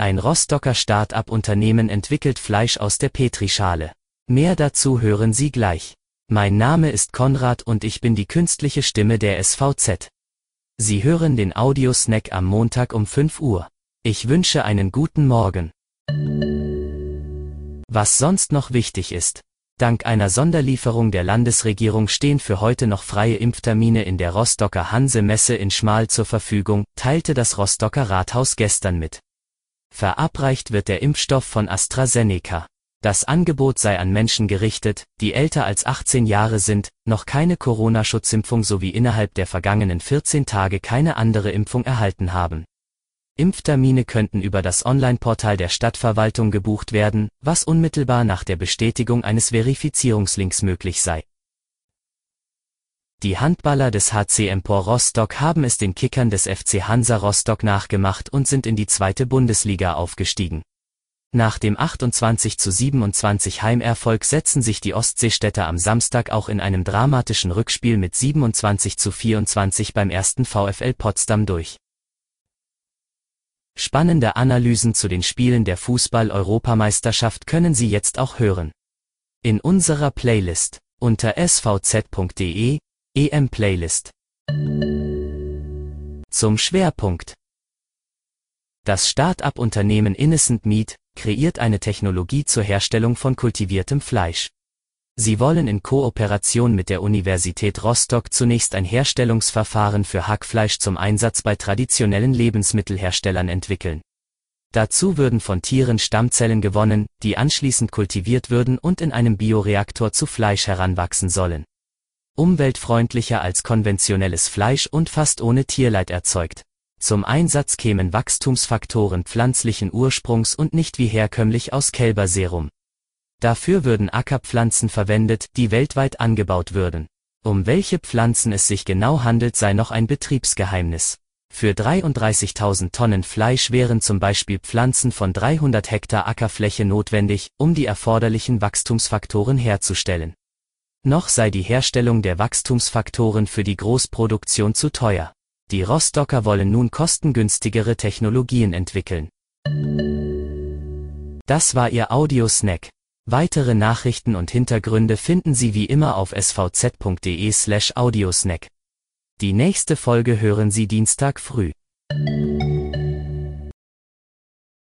Ein Rostocker Start-up-Unternehmen entwickelt Fleisch aus der Petrischale. Mehr dazu hören Sie gleich. Mein Name ist Konrad und ich bin die künstliche Stimme der SVZ. Sie hören den Audiosnack am Montag um 5 Uhr. Ich wünsche einen guten Morgen. Was sonst noch wichtig ist. Dank einer Sonderlieferung der Landesregierung stehen für heute noch freie Impftermine in der Rostocker Hanse-Messe in Schmal zur Verfügung, teilte das Rostocker Rathaus gestern mit. Verabreicht wird der Impfstoff von AstraZeneca. Das Angebot sei an Menschen gerichtet, die älter als 18 Jahre sind, noch keine Corona-Schutzimpfung sowie innerhalb der vergangenen 14 Tage keine andere Impfung erhalten haben. Impftermine könnten über das Online-Portal der Stadtverwaltung gebucht werden, was unmittelbar nach der Bestätigung eines Verifizierungslinks möglich sei. Die Handballer des HC Empor Rostock haben es den Kickern des FC Hansa Rostock nachgemacht und sind in die zweite Bundesliga aufgestiegen. Nach dem 28 zu 27 Heimerfolg setzen sich die Ostseestädter am Samstag auch in einem dramatischen Rückspiel mit 27 zu 24 beim ersten VfL Potsdam durch. Spannende Analysen zu den Spielen der Fußball-Europameisterschaft können Sie jetzt auch hören. In unserer Playlist unter svz.de EM Playlist. Zum Schwerpunkt. Das Start-up-Unternehmen Innocent Meat kreiert eine Technologie zur Herstellung von kultiviertem Fleisch. Sie wollen in Kooperation mit der Universität Rostock zunächst ein Herstellungsverfahren für Hackfleisch zum Einsatz bei traditionellen Lebensmittelherstellern entwickeln. Dazu würden von Tieren Stammzellen gewonnen, die anschließend kultiviert würden und in einem Bioreaktor zu Fleisch heranwachsen sollen. Umweltfreundlicher als konventionelles Fleisch und fast ohne Tierleid erzeugt. Zum Einsatz kämen Wachstumsfaktoren pflanzlichen Ursprungs und nicht wie herkömmlich aus Kälberserum. Dafür würden Ackerpflanzen verwendet, die weltweit angebaut würden. Um welche Pflanzen es sich genau handelt, sei noch ein Betriebsgeheimnis. Für 33.000 Tonnen Fleisch wären zum Beispiel Pflanzen von 300 Hektar Ackerfläche notwendig, um die erforderlichen Wachstumsfaktoren herzustellen. Noch sei die Herstellung der Wachstumsfaktoren für die Großproduktion zu teuer. Die Rostocker wollen nun kostengünstigere Technologien entwickeln. Das war Ihr Audiosnack. Weitere Nachrichten und Hintergründe finden Sie wie immer auf svz.de slash audiosnack. Die nächste Folge hören Sie Dienstag früh.